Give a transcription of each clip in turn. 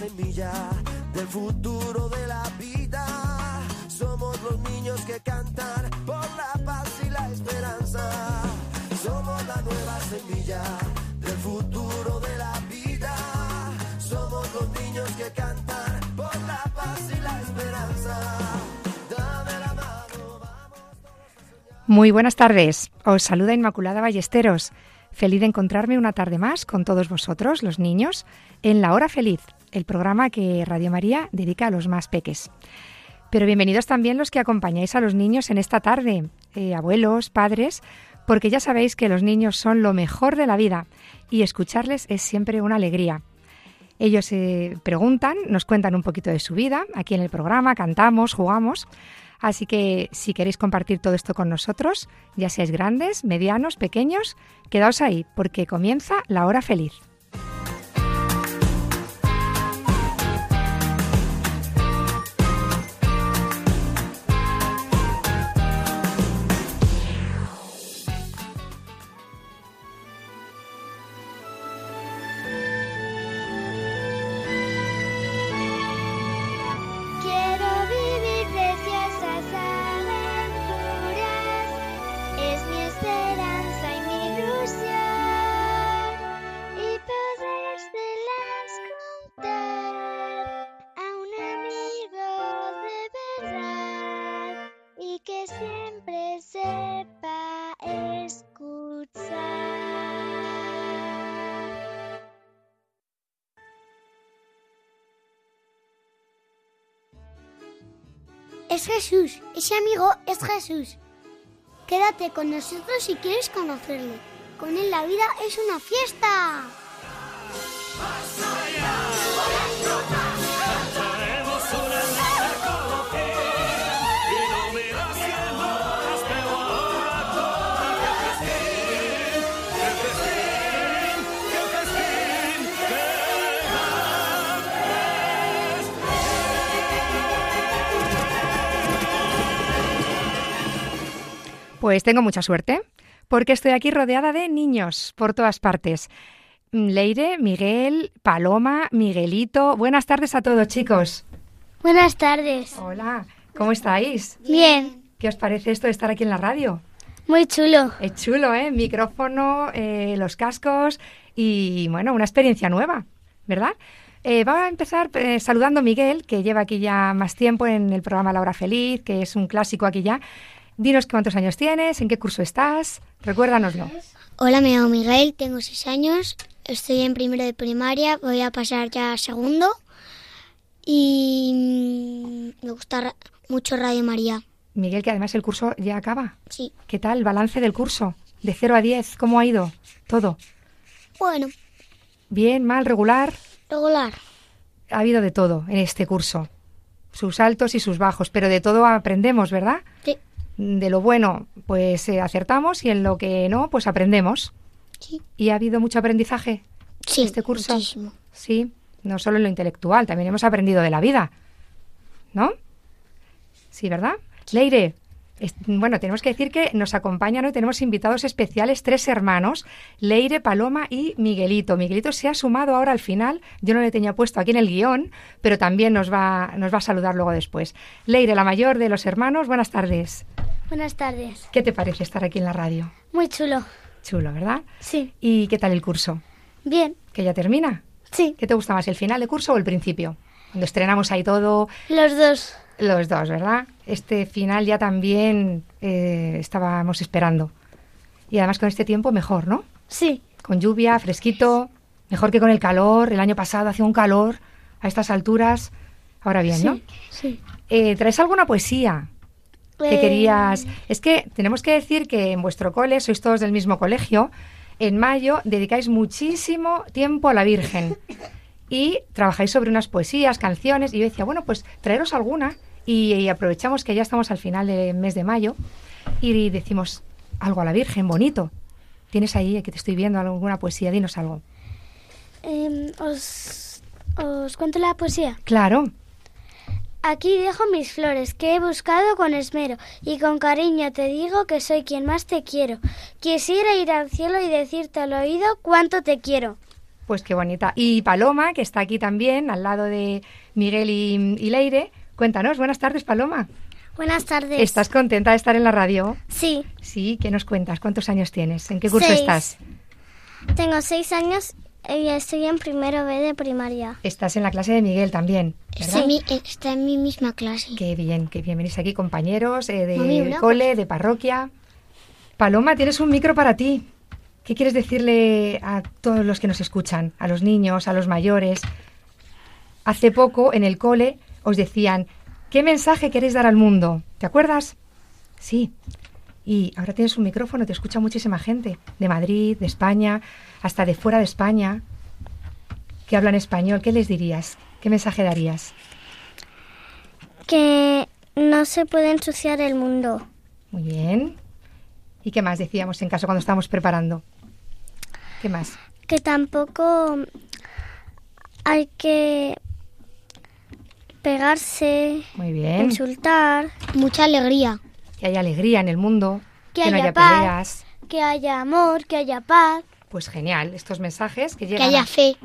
Semilla del futuro de la vida. Somos los niños que cantan por la paz y la esperanza. Somos la nueva semilla del futuro de la vida. Somos los niños que cantan por la paz y la esperanza. Dame la mano. Muy buenas tardes. Os saluda Inmaculada Ballesteros. Feliz de encontrarme una tarde más con todos vosotros, los niños, en La Hora Feliz, el programa que Radio María dedica a los más peques. Pero bienvenidos también los que acompañáis a los niños en esta tarde, eh, abuelos, padres, porque ya sabéis que los niños son lo mejor de la vida y escucharles es siempre una alegría. Ellos se preguntan, nos cuentan un poquito de su vida, aquí en el programa cantamos, jugamos. Así que si queréis compartir todo esto con nosotros, ya seáis grandes, medianos, pequeños, quedaos ahí, porque comienza la hora feliz. Es Jesús, ese amigo es Jesús. Quédate con nosotros si quieres conocerle. Con él la vida es una fiesta. Pues tengo mucha suerte, porque estoy aquí rodeada de niños por todas partes. Mm, Leire, Miguel, Paloma, Miguelito. Buenas tardes a todos, chicos. Buenas tardes. Hola, ¿cómo estáis? Bien, ¿Qué os parece esto de estar aquí en la radio? muy chulo. Es chulo, ¿eh? Micrófono, eh, los cascos y, bueno, una experiencia nueva, ¿verdad? Eh, vamos a empezar eh, saludando a Miguel, que lleva aquí ya más tiempo en el programa La Hora Feliz, que es un clásico aquí ya. Dinos cuántos años tienes, en qué curso estás, recuérdanoslo. Hola, me llamo Miguel, tengo seis años, estoy en primero de primaria, voy a pasar ya a segundo y mm, me gusta mucho Radio María. Miguel, que además el curso ya acaba. Sí, ¿Qué tal? Balance del curso. De 0 a 10, ¿cómo ha ido? Todo. bueno, ¿Bien, mal, regular? regular. Ha habido de todo en este curso. Sus altos y sus bajos, pero de todo aprendemos, ¿verdad? De lo bueno, pues eh, acertamos y en lo que no, pues aprendemos. sí, ¿Y ha habido mucho aprendizaje sí, este curso? muchísimo. Sí, no solo en lo intelectual, también hemos aprendido de la vida. ¿No? Sí, ¿verdad? Leire, bueno, tenemos que decir que nos acompañan hoy, tenemos invitados especiales, tres hermanos, Leire, Paloma y Miguelito. Miguelito se ha sumado ahora al final, yo no le tenía puesto aquí en el guion, pero también nos va, nos va a saludar luego después. Leire, la mayor de los hermanos, buenas tardes. Buenas tardes. ¿Qué te parece estar aquí en la radio? Muy chulo. Chulo, ¿verdad? Sí, ¿Y qué tal el curso? bien. ¿Que ya termina? Sí, ¿Qué te gusta más, el final de curso o el principio? Cuando estrenamos ahí todo, los dos. Los dos, ¿verdad? Este final ya también eh, estábamos esperando. Y además con este tiempo mejor, ¿no? Sí, Con lluvia, fresquito, mejor que con el calor. El año pasado hacía un calor a estas alturas. Ahora bien, ¿no? sí. Eh, ¿Traes alguna poesía? que Eh, querías... Es que tenemos que decir que en vuestro cole, sois todos del mismo colegio, en mayo dedicáis muchísimo tiempo a la Virgen y trabajáis sobre unas poesías, canciones, y yo decía, bueno, pues traeros alguna y, y aprovechamos que ya estamos al final del mes de mayo y decimos algo a la Virgen, bonito. ¿Tienes ahí, que te estoy viendo, alguna poesía? Dinos algo. em, os, os cuento la poesía. Claro, Aquí dejo mis flores que he buscado con esmero y con cariño te digo que soy quien más te quiero. Quisiera ir al cielo y decirte al oído cuánto te quiero. Pues qué bonita. Y Paloma, que está aquí también, al lado de Miguel y, y Leire. Cuéntanos, buenas tardes, Paloma. Buenas tardes. ¿Estás contenta de estar en la radio? Sí, Sí, ¿qué nos cuentas? ¿Cuántos años tienes? ¿En qué curso Seis. estás? tengo seis años y estoy en primero B de primaria. Estás en la clase de Miguel también, ¿verdad? Está en, mi, está en mi misma clase. Qué bien, qué bien. Venís aquí compañeros eh, de Mami, una cole, de parroquia. Paloma, tienes un micro para ti. ¿Qué quieres decirle a todos los que nos escuchan? A los niños, a los mayores. Hace poco en el cole os decían, ¿qué mensaje queréis dar al mundo? ¿Te acuerdas? Sí. Y ahora tienes un micrófono, te escucha muchísima gente, de Madrid, de España, hasta de fuera de España, que hablan español. ¿Qué les dirías? ¿Qué mensaje darías? Que no se puede ensuciar el mundo. Muy bien. ¿Y qué más decíamos en caso cuando estábamos preparando? ¿Qué más? Que tampoco hay que pegarse, Muy bien. insultar, Mucha alegría. Que haya alegría en el mundo, Que que, no haya haya paz. peleas. que haya amor, que haya paz. Pues genial, estos mensajes que Que llegan. haya a- fe.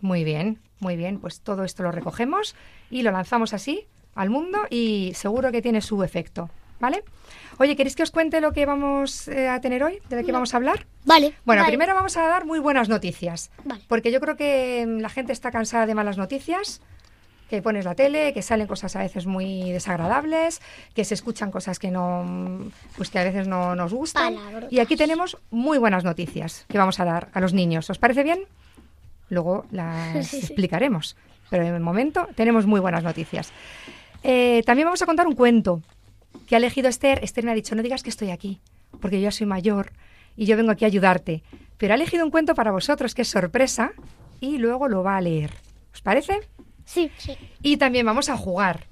Muy bien, muy bien. Pues todo esto lo recogemos y lo lanzamos así al mundo y seguro que tiene su efecto. ¿Vale? Oye, ¿queréis que os cuente lo que vamos eh, a tener hoy? ¿De lo que vamos a hablar? Vale. Bueno, Vale. primero vamos a dar muy buenas noticias. Vale. Porque yo creo que la gente está cansada de malas noticias, que pones la tele, que salen cosas a veces muy desagradables, que se escuchan cosas que no, pues que a veces no nos gustan. Palabrotas. Y aquí tenemos muy buenas noticias que vamos a dar a los niños. ¿Os parece bien? Luego las Sí, sí. explicaremos. Pero en el momento tenemos muy buenas noticias. Eh, también vamos a contar un cuento que ha elegido Esther. Esther me ha dicho, no digas que estoy aquí, porque yo ya soy mayor y yo vengo aquí a ayudarte. Pero ha elegido un cuento para vosotros que es sorpresa y luego lo va a leer. ¿Os parece? Sí. Y también vamos a jugar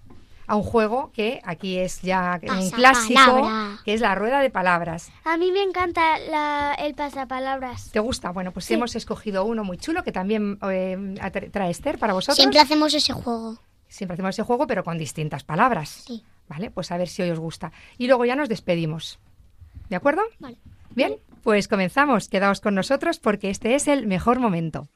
a un juego que aquí es ya un clásico, que es la rueda de palabras. A mí me encanta la- el pasapalabras. ¿Te gusta? Bueno, pues Sí. hemos escogido uno muy chulo que también eh, trae Esther para vosotros. Siempre hacemos ese juego. Siempre hacemos ese juego, pero con distintas palabras. Sí. ¿Vale? Pues a ver si hoy os gusta. Y luego ya nos despedimos. ¿De acuerdo? Vale. Bien, pues comenzamos. Quedaos con nosotros porque este es el mejor momento.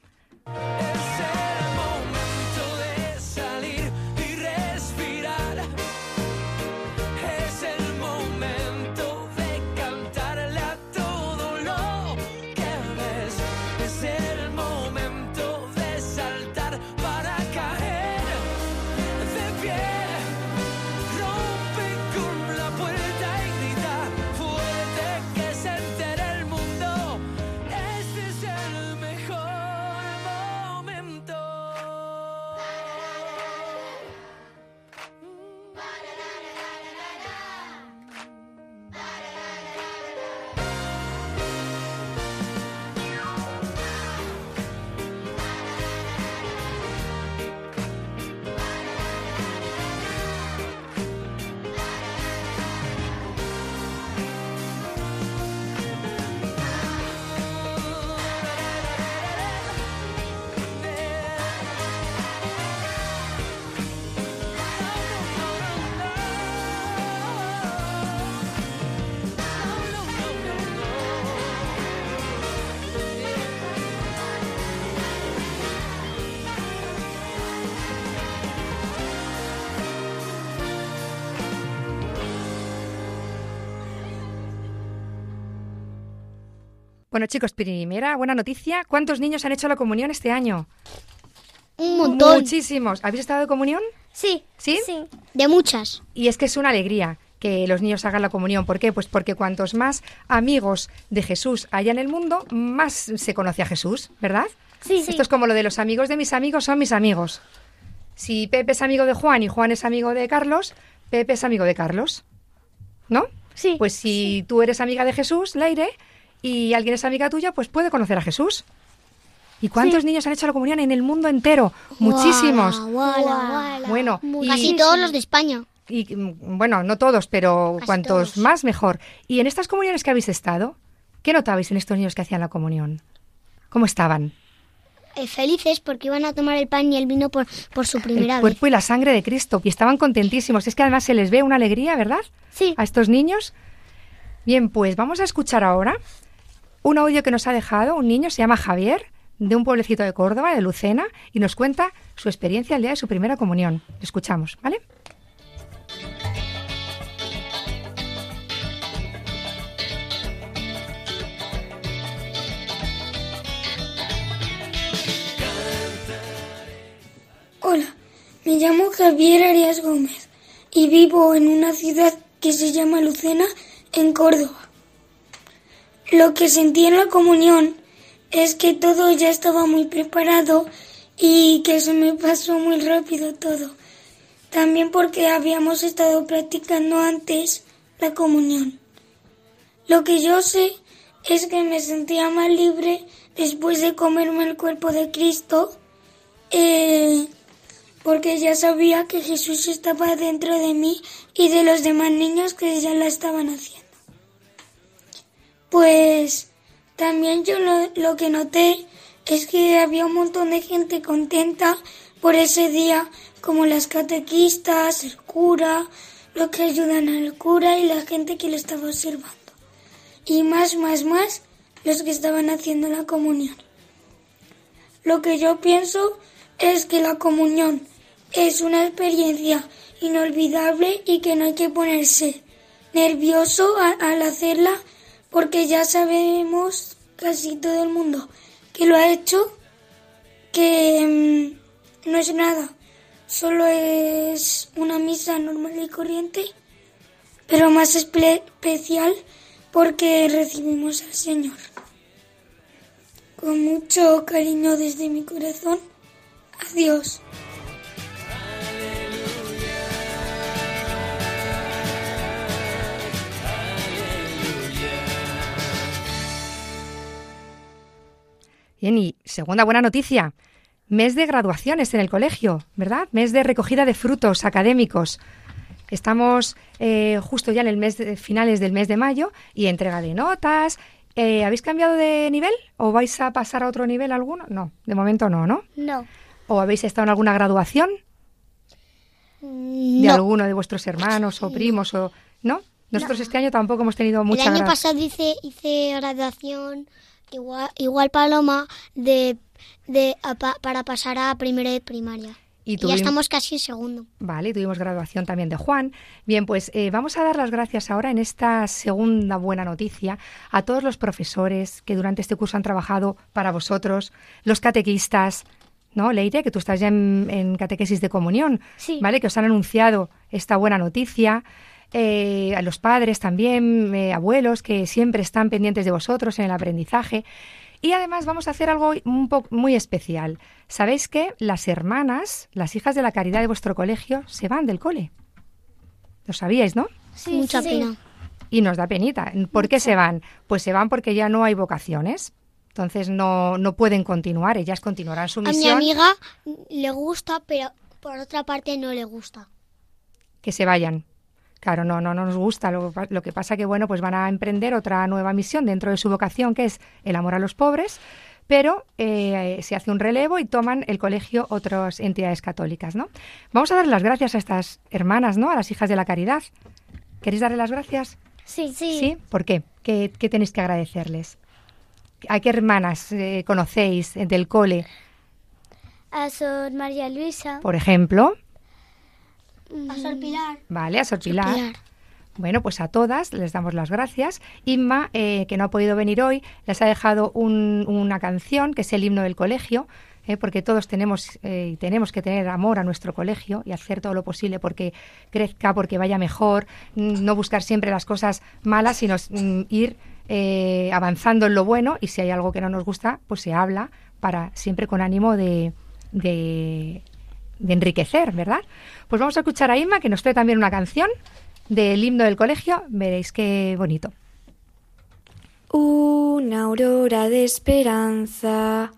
Bueno, chicos, primera buena noticia. ¿Cuántos niños han hecho la comunión este año? Un montón. Muchísimos. ¿Habéis estado de comunión? Sí. ¿Sí? Sí. De muchas. Y es que es una alegría que los niños hagan la comunión. ¿Por qué? Pues porque cuantos más amigos de Jesús haya en el mundo, más se conoce a Jesús, ¿verdad? Sí, sí. Esto es como lo de los amigos de mis amigos son mis amigos. Si Pepe es amigo de Juan y Juan es amigo de Carlos, Pepe es amigo de Carlos. ¿no? Sí. Pues si tú eres amiga de Jesús, Leire, y alguien es amiga tuya, pues puede conocer a Jesús. ¿Y cuántos Sí. niños han hecho la comunión en el mundo entero? Muchísimos. Guala, guala. Bueno, y- Casi todos los de España. Y mm, bueno, no todos, pero Casi cuantos todos. más mejor. Y en estas comuniones que habéis estado, ¿qué notabais en estos niños que hacían la comunión? ¿Cómo estaban? Eh, felices porque iban a tomar el pan y el vino por, por su primera el vez. cuerpo y la sangre de Cristo. Y estaban contentísimos. Es que además se les ve una alegría, ¿verdad? Sí. A estos niños. Bien, pues vamos a escuchar ahora un audio que nos ha dejado un niño, se llama Javier, de un pueblecito de Córdoba, de Lucena, y nos cuenta su experiencia el día de su primera comunión. Le escuchamos, ¿vale? Hola, me llamo Javier Arias Gómez y vivo en una ciudad que se llama Lucena, en Córdoba. Lo que sentí en la comunión es que todo ya estaba muy preparado y que se me pasó muy rápido todo. También porque habíamos estado practicando antes la comunión. Lo que yo sé es que me sentía más libre después de comerme el cuerpo de Cristo. Eh, porque ya sabía que Jesús estaba dentro de mí y de los demás niños que ya la estaban haciendo. Pues también yo lo, lo que noté es que había un montón de gente contenta por ese día, como las catequistas, el cura, los que ayudan al cura y la gente que le estaba observando. Y más, más, más, los que estaban haciendo la comunión. Lo que yo pienso es que la comunión es una experiencia inolvidable y que no hay que ponerse nervioso al hacerla porque ya sabemos casi todo el mundo que lo ha hecho, que mm, no es nada, solo es una misa normal y corriente, pero más espe- especial porque recibimos al Señor. Con mucho cariño desde mi corazón, adiós. Bien, y segunda buena noticia. Mes de graduaciones en el colegio, ¿verdad? Mes de recogida de frutos académicos. Estamos eh, justo ya en el mes de, finales del mes de mayo y entrega de notas. Eh, ¿Habéis cambiado de nivel o vais a pasar a otro nivel alguno? No, de momento no, ¿no? No. ¿O habéis estado en alguna graduación de No. alguno de vuestros hermanos o primos o no? Nosotros este año tampoco hemos tenido El mucha año gra- pasado hice, hice graduación, igual, igual Paloma, de, de, a para pasar a primero de primaria. Y ya estamos casi en segundo. Vale, tuvimos graduación también de Juan. Bien, pues eh, vamos a dar las gracias ahora en esta segunda buena noticia a todos los profesores que durante este curso han trabajado para vosotros, los catequistas, ¿no, Leire? Que tú estás ya en, en catequesis de comunión, Sí. ¿vale? Que os han anunciado esta buena noticia. Eh, a los padres también, eh, abuelos, que siempre están pendientes de vosotros en el aprendizaje. Y además vamos a hacer algo un poco muy especial. ¿Sabéis que las hermanas, las hijas de la caridad de vuestro colegio, se van del cole? Lo sabíais, ¿no? Sí, Mucha sí. pena. Y nos da penita. ¿Por qué se van? Pues se van porque ya no hay vocaciones. Entonces no, no pueden continuar. Ellas continuarán su A mi misión. amiga le gusta, pero por otra parte no le gusta. que se vayan. Claro, no, no, no nos gusta. Lo, que pasa que, bueno, pues van a emprender otra nueva misión dentro de su vocación, que es el amor a los pobres, pero eh, se hace un relevo y toman el colegio otras entidades católicas, ¿no? Vamos a dar las gracias a estas hermanas, ¿no? A las hijas de la caridad. ¿Queréis darle las gracias? Sí, ¿Sí? ¿Por qué? ¿Qué, qué tenéis que agradecerles? ¿A qué hermanas eh, conocéis del cole, A Sor María Luisa. por ejemplo? A Sor Pilar. Vale, a Sor Pilar. Pilar. Bueno, pues a todas les damos las gracias. Inma, eh, que no ha podido venir hoy, les ha dejado un- una canción que es el himno del colegio, eh, porque todos tenemos eh, y tenemos que tener amor a nuestro colegio y hacer todo lo posible porque crezca, porque vaya mejor, no buscar siempre las cosas malas, sino ir eh, avanzando en lo bueno y si hay algo que no nos gusta, pues se habla para siempre con ánimo de, de, de enriquecer, ¿verdad? Pues vamos a escuchar a Inma que nos trae también una canción del himno del colegio, veréis qué bonito. Una aurora de esperanza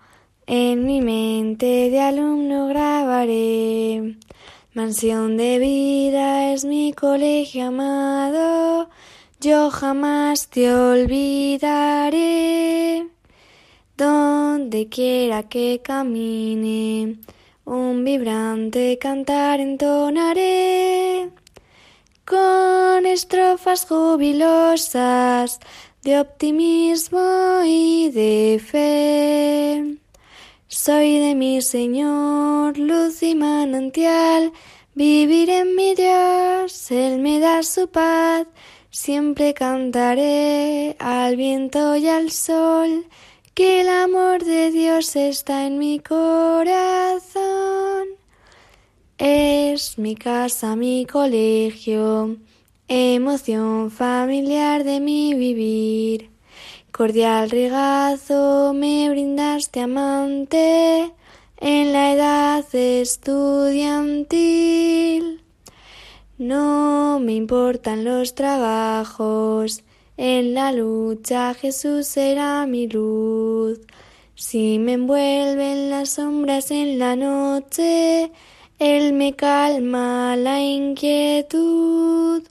en mi mente de alumno grabaré. Mansión de vida es mi colegio amado, yo jamás te olvidaré. Donde quiera que camine, un vibrante cantar entonaré. Con estrofas jubilosas de optimismo y de fe. Soy de mi Señor, luz y manantial, vivir en mi Dios, Él me da su paz, siempre cantaré al viento y al sol, que el amor de Dios está en mi corazón. Es mi casa, mi colegio, emoción familiar de mi vivir. Cordial regazo me brindaste amante en la edad estudiantil. No me importan los trabajos, en la lucha Jesús será mi luz. Si me envuelven las sombras en la noche, Él me calma la inquietud.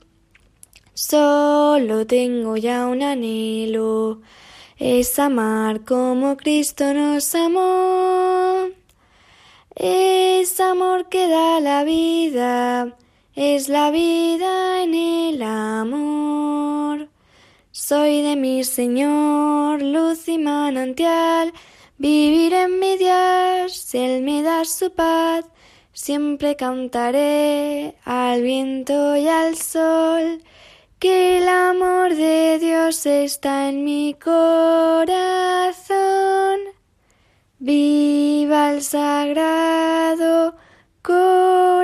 Solo tengo ya un anhelo, es amar como Cristo nos amó. Es amor que da la vida, es la vida en el amor. Soy de mi Señor, luz y manantial, vivir en mi Dios, Él me da su paz, siempre cantaré al viento y al sol que el amor de Dios está en mi corazón. Viva el sagrado corazón.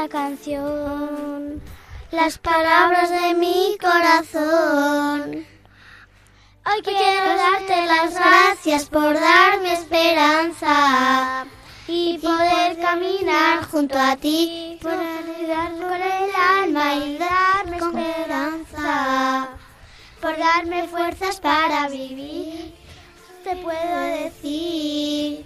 Esta canción las palabras de mi corazón. Hoy quiero darte las gracias por darme esperanza y poder caminar junto a ti, por ayudar con el alma y darme esperanza, por darme fuerzas para vivir. Te puedo decir,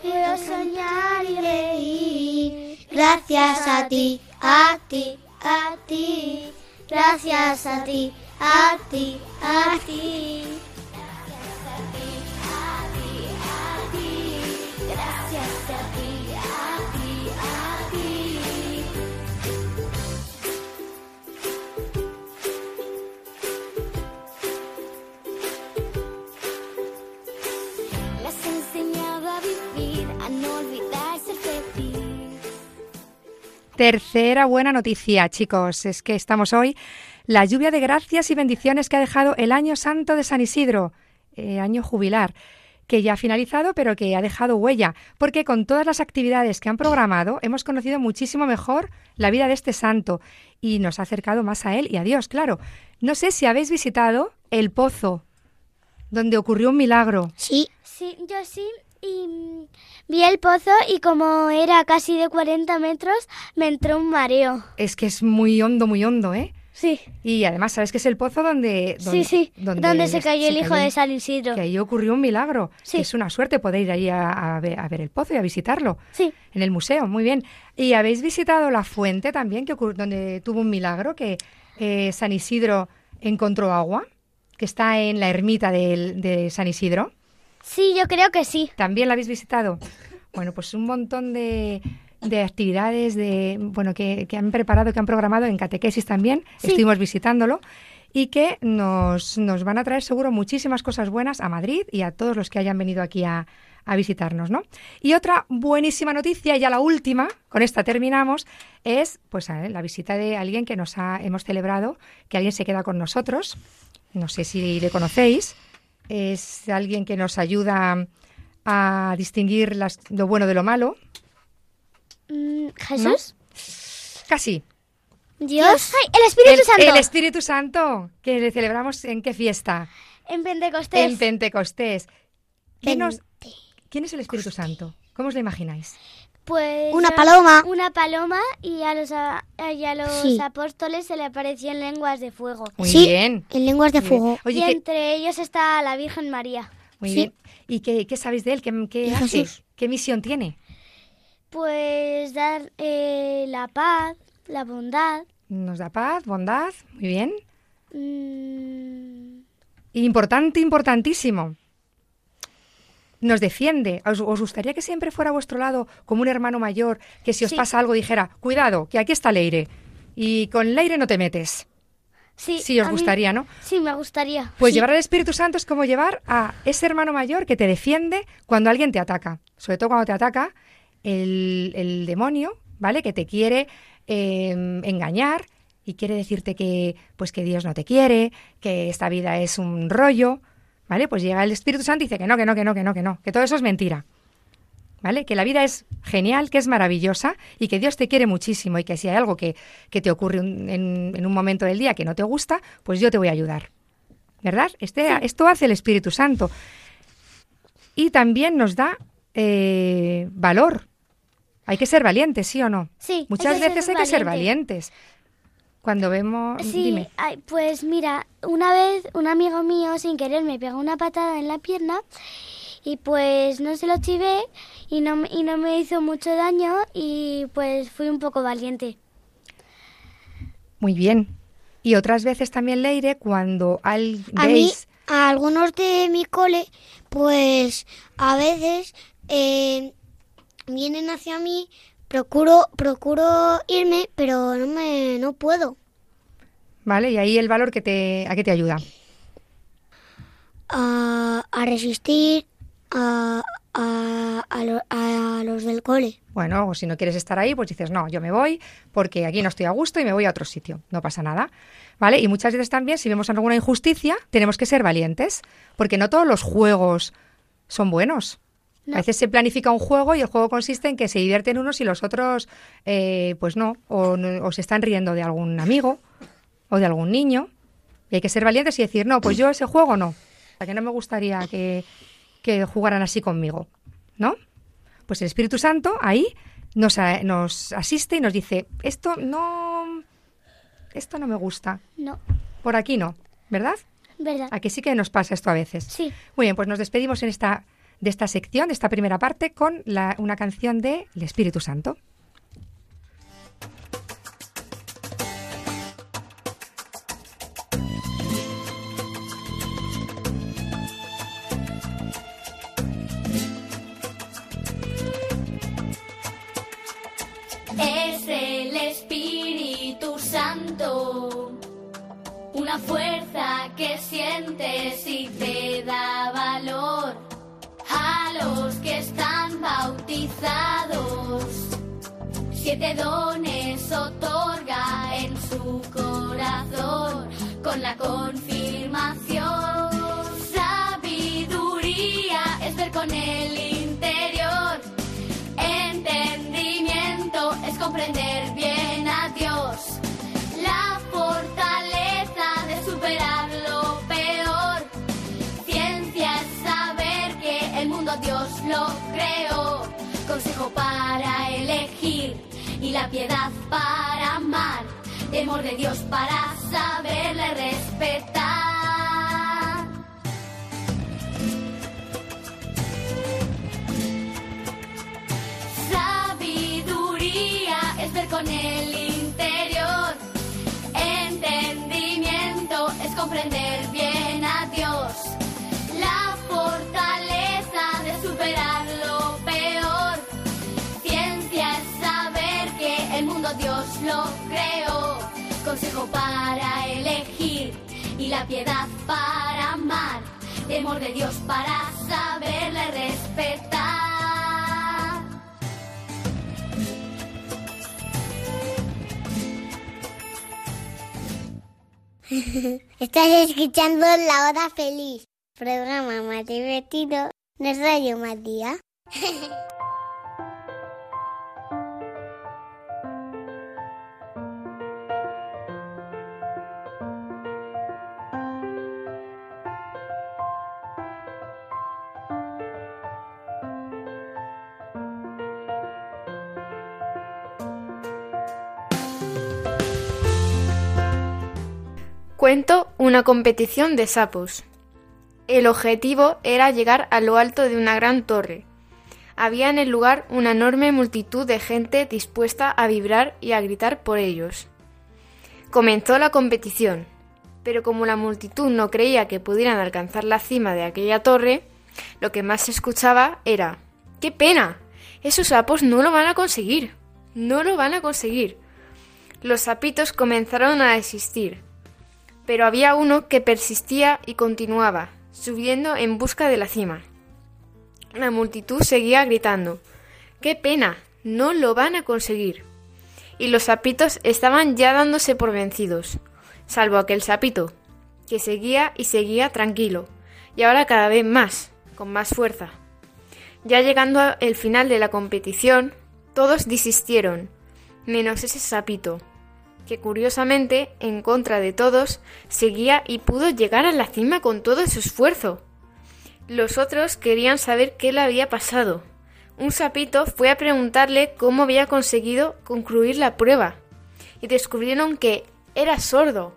quiero soñar y reír. Gracias a ti, a ti, a ti. Gracias a ti, a ti, a ti. Tercera buena noticia, chicos, es que estamos hoy la lluvia de gracias y bendiciones que ha dejado el año santo de San Isidro, eh, año jubilar, que ya ha finalizado, pero que ha dejado huella, porque con todas las actividades que han programado hemos conocido muchísimo mejor la vida de este santo y nos ha acercado más a él y a Dios, claro. No sé si habéis visitado el pozo, donde ocurrió un milagro. Sí, Sí, yo sí. Y mm, vi el pozo y como era casi de 40 metros, me entró un mareo. Es que es muy hondo, muy hondo, ¿eh? Sí, Y además, ¿sabes que es el pozo donde... donde sí, sí. Donde, se cayó el hijo cayó- de San Isidro. Que ahí ocurrió un milagro. Sí. Es una suerte poder ir ahí a, a ver, a ver el pozo y a visitarlo. Sí, En el museo, muy bien. ¿Y habéis visitado la fuente también, que ocur- donde tuvo un milagro, que eh, San Isidro encontró agua, que está en la ermita del- de San Isidro? Sí, yo creo que sí. ¿También la habéis visitado? Bueno, pues un montón de, de actividades de, bueno, que, que han preparado, que han programado en catequesis también. Sí. Estuvimos visitándolo y que nos, nos van a traer seguro muchísimas cosas buenas a Madrid y a todos los que hayan venido aquí a, a visitarnos, ¿no? Y otra buenísima noticia, ya la última, con esta terminamos, es pues eh, la visita de alguien que nos ha, hemos celebrado, que alguien se queda con nosotros. No sé si le conocéis. Es alguien que nos ayuda a distinguir las- lo bueno de lo malo. Mm, ¿Jesús? Casi. ¿Dios? ¡Ay, el Espíritu el, Santo! el Espíritu Santo, que le celebramos en qué fiesta? En Pentecostés. En Pentecostés. ¿Quién, nos- Pente- quién es el Espíritu Santo? ¿Cómo os lo imagináis? Pues Una a- paloma. Una paloma y a los, a, y a los Sí. apóstoles se le aparecían lenguas de fuego. Muy Sí. bien. En lenguas de fuego. Oye, y ¿qué- entre ellos está la Virgen María. muy sí. bien. ¿Y qué, qué sabéis de él? ¿Qué, qué hace? ¿Qué misión tiene? Pues dar eh, la paz, la bondad. Nos da paz, bondad. Muy bien. mm, Importante, importantísimo. Nos defiende. ¿Os, os gustaría que siempre fuera a vuestro lado como un hermano mayor que si os Sí. pasa algo dijera, cuidado, que aquí está Leire y con Leire no te metes? sí, Sí, os mí- gustaría, ¿no? Sí, me gustaría. Pues Sí. llevar al Espíritu Santo es como llevar a ese hermano mayor que te defiende cuando alguien te ataca. Sobre todo cuando te ataca el, el demonio, ¿vale? Que te quiere eh, engañar y quiere decirte que, pues que Dios no te quiere, que esta vida es un rollo, ¿vale? Pues llega el Espíritu Santo y dice que no, que no, que no, que no, que no, que todo eso es mentira. ¿Vale? Que la vida es genial, que es maravillosa y que Dios te quiere muchísimo y que si hay algo que, que te ocurre un- en, en un momento del día que no te gusta, pues yo te voy a ayudar. ¿Verdad? Este, Esto hace el Espíritu Santo. Y también nos da eh, valor. Hay que ser valientes, ¿sí o no? Sí, Muchas hay veces hay que ser valiente. valientes. Cuando vemos... Sí, Dime. ay, pues mira, una vez un amigo mío sin querer me pegó una patada en la pierna y pues no se lo chivé y no, me- y no me hizo mucho daño y pues fui un poco valiente. Muy bien. Y otras veces también, Leire, cuando al, A mí, a algunos de mi cole, pues a veces eh, vienen hacia mí, procuro, procuro irme, pero no me, no puedo. ¿Vale? Y ahí el valor que te, a qué te ayuda. A, a resistir a, a, a lo- a los del cole. Bueno, o si no quieres estar ahí, pues dices, no, yo me voy porque aquí no estoy a gusto y me voy a otro sitio. No pasa nada. ¿Vale? Y muchas veces también, si vemos alguna injusticia, tenemos que ser valientes, porque no todos los juegos son buenos. No. A veces se planifica un juego y el juego consiste en que se divierten unos y los otros, eh, pues no o, se están riendo de algún amigo o de algún niño. Y hay que ser valientes y decir, no, pues yo ese juego no. O sea, que no me gustaría que, que jugaran así conmigo, ¿no? Pues el Espíritu Santo ahí nos, a- nos asiste y nos dice, esto no, esto no me gusta, No, por aquí no, ¿verdad? ¿verdad? A que sí que nos pasa esto a veces. Sí. Muy bien, pues nos despedimos en esta, de esta sección, de esta primera parte, con la- una canción de El Espíritu Santo. Es el Espíritu Santo, una fuerza que sientes y te da valor a los que están bautizados. Siete dones otorga en su corazón con la confirmación. Sabiduría es ver con el Para elegir y la piedad para amar. Temor de Dios para saberle respetar. Para elegir y la piedad para amar. Temor de Dios para saberla y respetar. Estás escuchando La Hora Feliz, programa más divertido de Radio María. Cuento una competición de sapos. El objetivo era llegar a lo alto de una gran torre. Había en el lugar una enorme multitud de gente dispuesta a vibrar y a gritar por ellos. Comenzó la competición, pero como la multitud no creía que pudieran alcanzar la cima de aquella torre, lo que más se escuchaba era ¡Qué pena! Esos sapos no lo van a conseguir. No lo van a conseguir. Los sapitos comenzaron a desistir, pero había uno que persistía y continuaba, subiendo en busca de la cima. La multitud seguía gritando ¡Qué pena! No lo van a conseguir. Y los sapitos estaban ya dándose por vencidos, salvo aquel sapito, que seguía y seguía tranquilo, y ahora cada vez más, con más fuerza. Ya llegando al final de la competición, todos desistieron, menos ese sapito, que curiosamente, en contra de todos, seguía y pudo llegar a la cima con todo su esfuerzo. Los otros querían saber qué le había pasado. Un sapito fue a preguntarle cómo había conseguido concluir la prueba, y descubrieron que era sordo.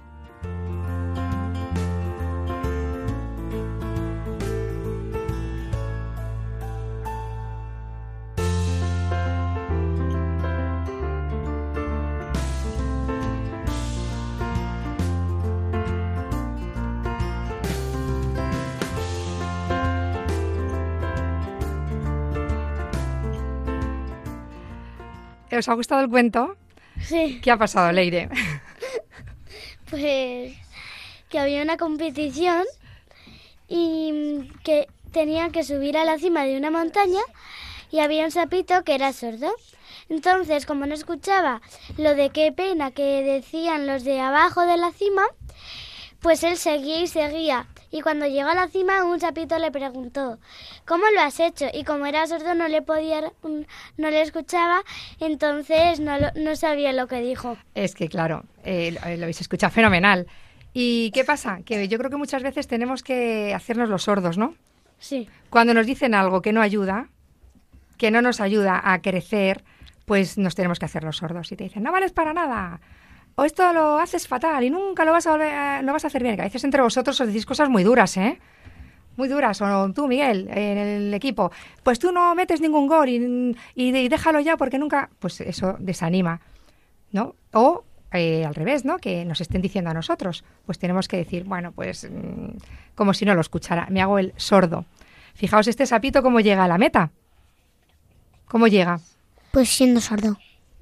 ¿Os ha gustado el cuento? Sí. ¿Qué ha pasado, Leire? Pues que había una competición y que tenían que subir a la cima de una montaña y había un sapito que era sordo. Entonces, como no escuchaba lo de qué pena que decían los de abajo de la cima, pues él seguía y seguía. Y cuando llegó a la cima, un sapito le preguntó, ¿cómo lo has hecho? Y como era sordo no le podía, no le escuchaba, entonces no, lo- no sabía lo que dijo. Es que, claro, eh, lo lo habéis escuchado fenomenal. ¿Y qué pasa? Que yo creo que muchas veces tenemos que hacernos los sordos, ¿no? Sí. Cuando nos dicen algo que no ayuda, que no nos ayuda a crecer, pues nos tenemos que hacer los sordos. Y te dicen, no vales para nada. O esto lo haces fatal y nunca lo vas a, volver a- lo vas a hacer bien. Que a veces entre vosotros os decís cosas muy duras, ¿eh? Muy duras. O tú, Miguel, en el equipo. Pues tú no metes ningún gol y, y, y déjalo ya porque nunca... Pues eso desanima, ¿no? O eh, al revés, ¿no? Que nos estén diciendo a nosotros. Pues tenemos que decir, bueno, pues mm, como si no lo escuchara. Me hago el sordo. Fijaos este sapito cómo llega a la meta. ¿Cómo llega? Pues siendo sordo.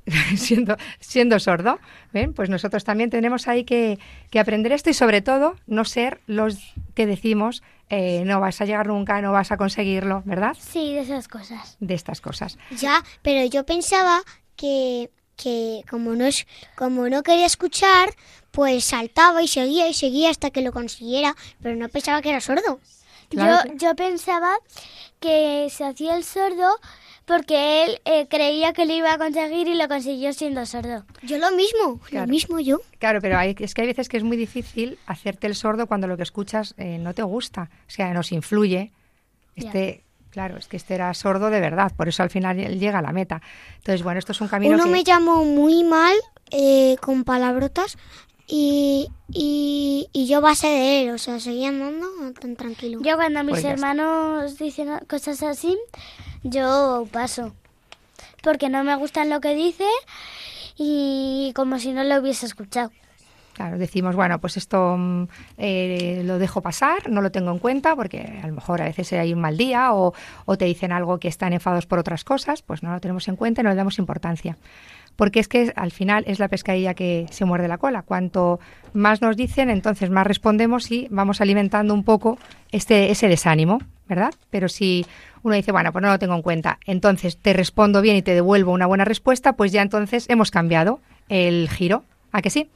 siendo, siendo sordo. ¿Ven? Pues nosotros también tenemos ahí que, que aprender esto y sobre todo no ser los que decimos eh, no vas a llegar nunca, no vas a conseguirlo, ¿verdad? Sí, de esas cosas. De estas cosas. Ya, pero yo pensaba que, que como, no es, como no quería escuchar, pues saltaba y seguía y seguía hasta que lo consiguiera, pero no pensaba que era sordo. Claro yo, yo pensaba que se hacía el sordo porque él eh, creía que lo iba a conseguir y lo consiguió siendo sordo. Yo lo mismo, Claro. lo mismo yo. Claro, pero hay, es que hay veces que es muy difícil hacerte el sordo cuando lo que escuchas eh, no te gusta, o sea, nos influye. Este, claro, es que este era sordo de verdad, por eso al final él llega a la meta. Entonces, bueno, esto es un camino Uno que... me llamó muy mal eh, con palabrotas y, y, y yo base de él, o sea, seguía andando tan tranquilo. Yo cuando mis Pues hermanos dicen cosas así, yo paso. Porque no me gustan lo que dice y como si no lo hubiese escuchado. Claro, decimos, bueno, pues esto mm, eh, lo dejo pasar, no lo tengo en cuenta, porque a lo mejor a veces hay un mal día o, o te dicen algo que están enfadados por otras cosas, pues no lo tenemos en cuenta y no le damos importancia. Porque es que al final es la pescadilla que se muerde la cola. Cuanto más nos dicen, entonces más respondemos y vamos alimentando un poco este, ese desánimo. ¿verdad? Pero si uno dice, bueno, pues no lo tengo en cuenta, entonces te respondo bien y te devuelvo una buena respuesta, pues ya entonces hemos cambiado el giro. ¿A que sí?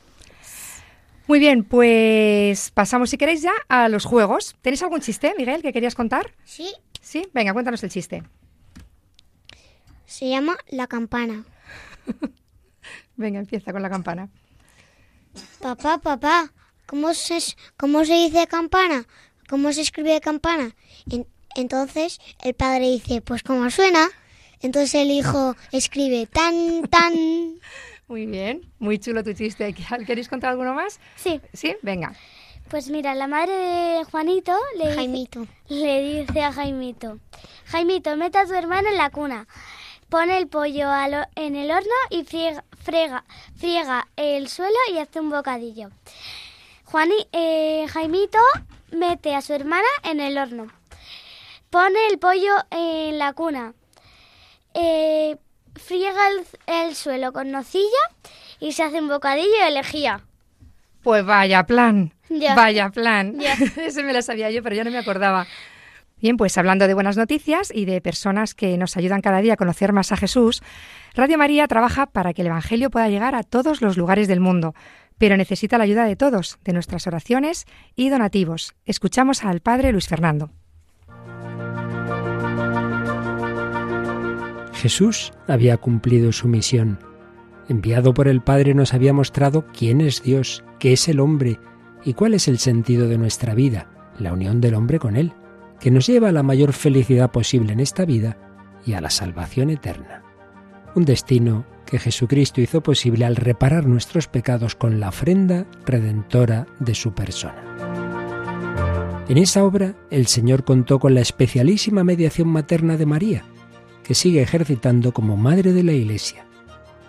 Muy bien, pues pasamos, si queréis, ya a los juegos. ¿Tenéis algún chiste, Miguel, que querías contar? Sí. Sí, venga, cuéntanos el chiste. Se llama La Campana. Venga, empieza con la campana. Papá, papá, ¿cómo se, cómo se dice campana? ¿Cómo se escribe campana? En- entonces el padre dice, pues como suena. Entonces el hijo escribe tan, tan. Muy bien, muy chulo tu chiste. ¿Queréis contar alguno más? Sí. Sí, venga. Pues mira, la madre de Juanito le dice, Jaimito. le dice a Jaimito, Jaimito, mete a tu hermano en la cuna, pone el pollo al en el horno y friega, frega, friega el suelo y hace un bocadillo. Juani, eh, Jaimito mete a su hermana en el horno, pone el pollo en la cuna, eh, friega el, el suelo con nocilla y se hace un bocadillo de lejía. Pues vaya plan. Ya. Vaya plan. Ese me lo sabía yo, pero ya no me acordaba. Bien, pues hablando de buenas noticias y de personas que nos ayudan cada día a conocer más a Jesús, Radio María trabaja para que el Evangelio pueda llegar a todos los lugares del mundo, pero necesita la ayuda de todos, de nuestras oraciones y donativos. Escuchamos al Padre Luis Fernando. Jesús había cumplido su misión. Enviado por el Padre nos había mostrado quién es Dios, qué es el hombre y cuál es el sentido de nuestra vida, la unión del hombre con Él, que nos lleva a la mayor felicidad posible en esta vida y a la salvación eterna. Un destino que Jesucristo hizo posible al reparar nuestros pecados con la ofrenda redentora de su persona. En esa obra el Señor contó con la especialísima mediación materna de María, que sigue ejercitando como Madre de la Iglesia,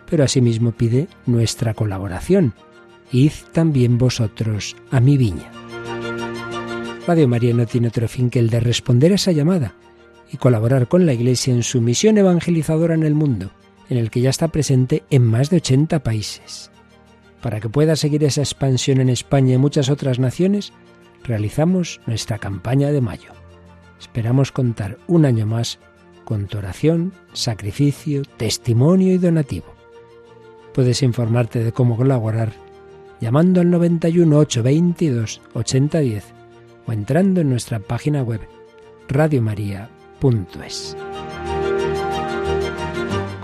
pero asimismo pide nuestra colaboración. Id también vosotros a mi viña. Radio María no tiene otro fin que el de responder a esa llamada y colaborar con la Iglesia en su misión evangelizadora en el mundo, en el que ya está presente en más de 80 países. Para que pueda seguir esa expansión en España y muchas otras naciones, realizamos nuestra campaña de mayo. Esperamos contar un año más con tu oración, sacrificio, testimonio y donativo. Puedes informarte de cómo colaborar llamando al 91 822 8010 o entrando en nuestra página web radiomaria.es.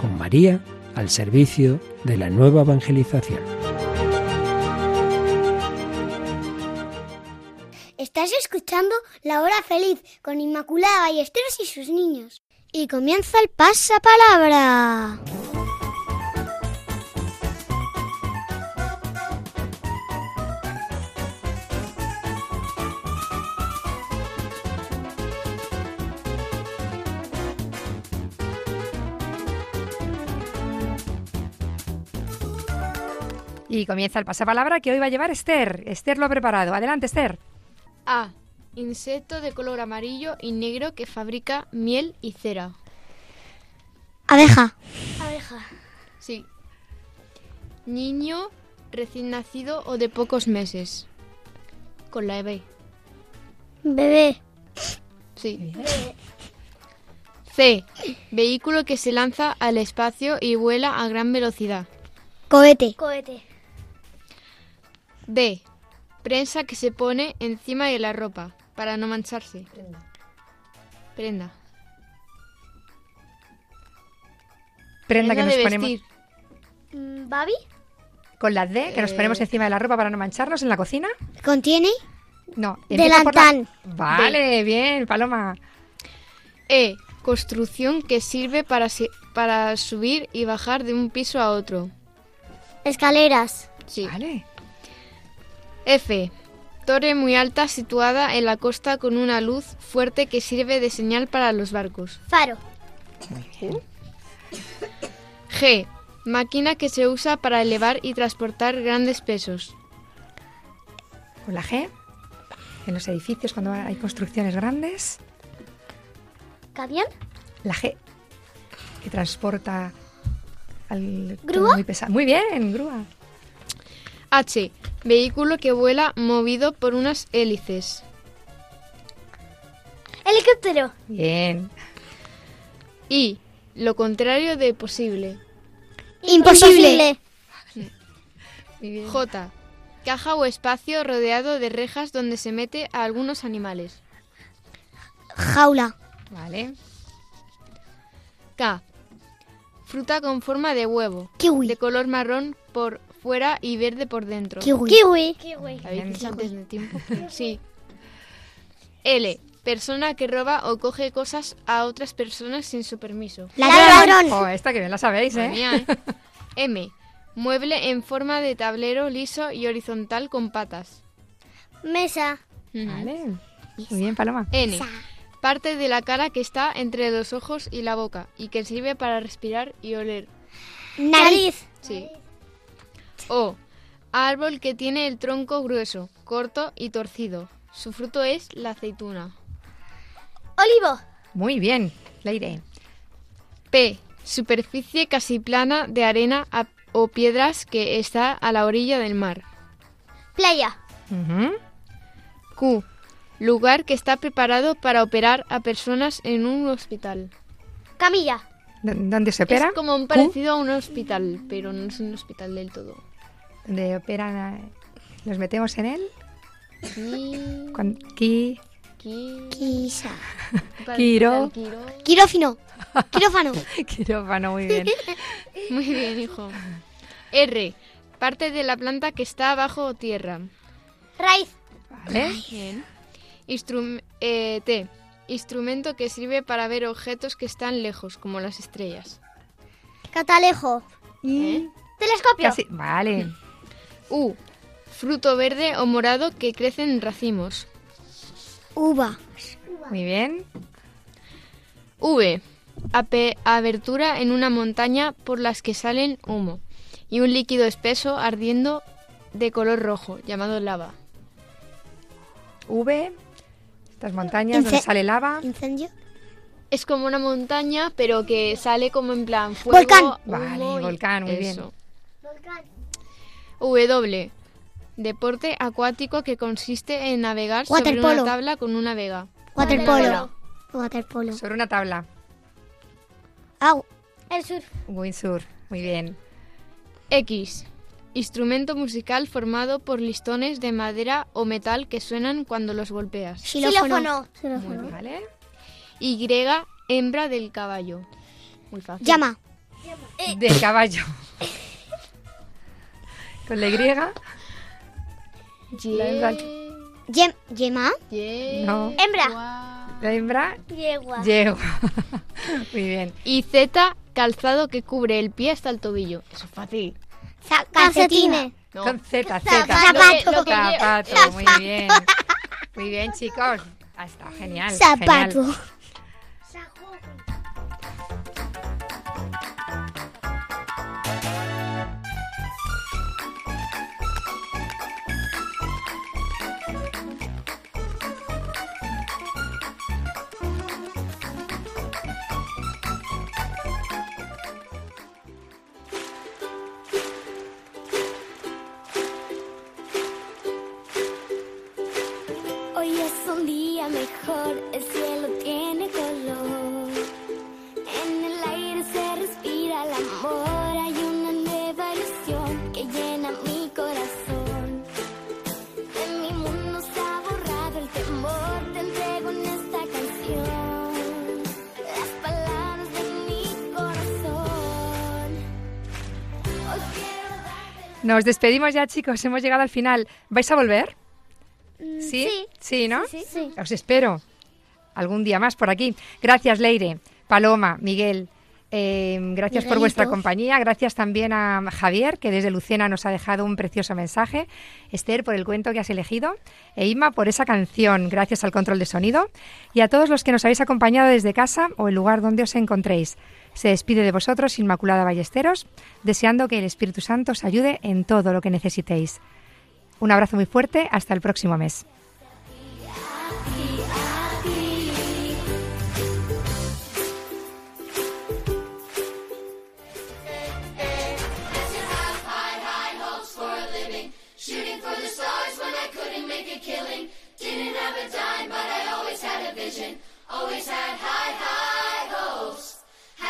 Con María al servicio de la nueva evangelización. Estás escuchando La Hora Feliz con Inmaculada Ballesteros y sus niños. Y comienza el pasapalabra. Y comienza el pasapalabra que hoy va a llevar Esther. Esther lo ha preparado. Adelante, Esther. A. Insecto de color amarillo y negro que fabrica miel y cera. Abeja. Abeja. Sí. Niño recién nacido o de pocos meses. Con la B. Bebé. Sí. C. Vehículo que se lanza al espacio y vuela a gran velocidad. Cohete. Cohete. D. Prensa que se pone encima de la ropa para no mancharse. Prenda. Prenda que nos de ponemos vestir. Mm, ¿Babi? con la D, que nos Eh. ponemos encima de la ropa para no mancharnos en la cocina. Contiene No. empieza por la- delantal. Vale, bien, Paloma. E. Construcción que sirve para, si- para subir y bajar de un piso a otro. Escaleras. Sí. Vale. F. Torre muy alta situada en la costa con una luz fuerte que sirve de señal para los barcos. Faro. G. Máquina que se usa para elevar y transportar grandes pesos. Con la G. En los edificios, cuando hay construcciones grandes. Camión. La G. Que transporta al. ¿Grúa? Muy, pesado. muy bien, grúa. H. Vehículo que vuela movido por unas hélices. Helicóptero. Bien. I. Lo contrario de posible. Imposible. J. Caja o espacio rodeado de rejas donde se mete a algunos animales. Jaula. Vale. K. Fruta con forma de huevo. Kiwi. De color marrón por fuera y verde por dentro. Kiwi. Kiwi. Kiwi. ¿Habéis dicho antes de tiempo? Sí. L. Persona que roba o coge cosas a otras personas sin su permiso. Ladrón. Oh, esta que bien la sabéis, ¿eh? mía, ¿eh? M. Mueble en forma de tablero liso y horizontal con patas. Mesa. Vale. Muy bien, Paloma. N. Parte de la cara que está entre los ojos y la boca y que sirve para respirar y oler. Nariz. Sí. O. Árbol que tiene el tronco grueso, corto y torcido. Su fruto es la aceituna. Olivo. Muy bien, Leire. P. Superficie casi plana de arena a- o piedras que está a la orilla del mar. Playa. Q. Lugar que está preparado para operar a personas en un hospital. Camilla. ¿Dó- ¿Dónde se opera? Es como un Q. parecido a un hospital, pero no es un hospital del todo. ¿Dónde operan? a- ¿Los metemos en él? Qui- Cuan- Qui- qui- Quizá. Quiro. Quirófino. Quirófano. Quirófano, muy bien. Muy bien, hijo. R. Parte de la planta que está bajo tierra. Raíz. Vale. Bien. Instrum- eh, T. Instrumento que sirve para ver objetos que están lejos, como las estrellas. Catalejo. ¿Eh? Telescopio. Casi. Vale. U. Fruto verde o morado que crece en racimos. Uva. Muy bien. V. Ape- abertura en una montaña por las que salen humo y un líquido espeso ardiendo de color rojo, llamado lava. V. Estas montañas donde sale lava. Incendio. Es como una montaña, pero que sale como en plan fuego. Volcán. humo Vale, volcán, muy bien. eso. W. Deporte acuático que consiste en navegar sobre una tabla con una vega. Waterpolo. Waterpolo. Sobre una tabla. Au. El surf. Windsurf. Muy bien. X. Instrumento musical formado por listones de madera o metal que suenan cuando los golpeas. Xilófono. Muy bien. Vale. Y. Hembra del caballo. Muy fácil. Llama. Del caballo. Con la Y. Ye- La hembra- Yem. Yema. ye- No. Hembra. La hembra. Yegua. Yegua. Muy bien. Y Z. Calzado que cubre el pie hasta el tobillo. Eso es fácil. Calcetines. No. Con Z, Z. Zapato. Lo que- lo que Zapato. Muy bien. Muy bien, chicos. Ha estado genial. Zapato. genial. Nos despedimos ya, chicos. Hemos llegado al final. ¿Vais a volver? ¿Sí? Sí, ¿no? Sí, sí. Os espero algún día más por aquí. Gracias, Leire, Paloma, Miguel. eh, gracias por vuestra compañía. Gracias también a Javier, que desde Lucena nos ha dejado un precioso mensaje. Esther, por el cuento que has elegido. E Inma, por esa canción. Gracias al control de sonido. Y a todos los que nos habéis acompañado desde casa o el lugar donde os encontréis. Se despide de vosotros Inmaculada Ballesteros, deseando que el Espíritu Santo os ayude en todo lo que necesitéis. Un abrazo muy fuerte. Hasta el próximo mes.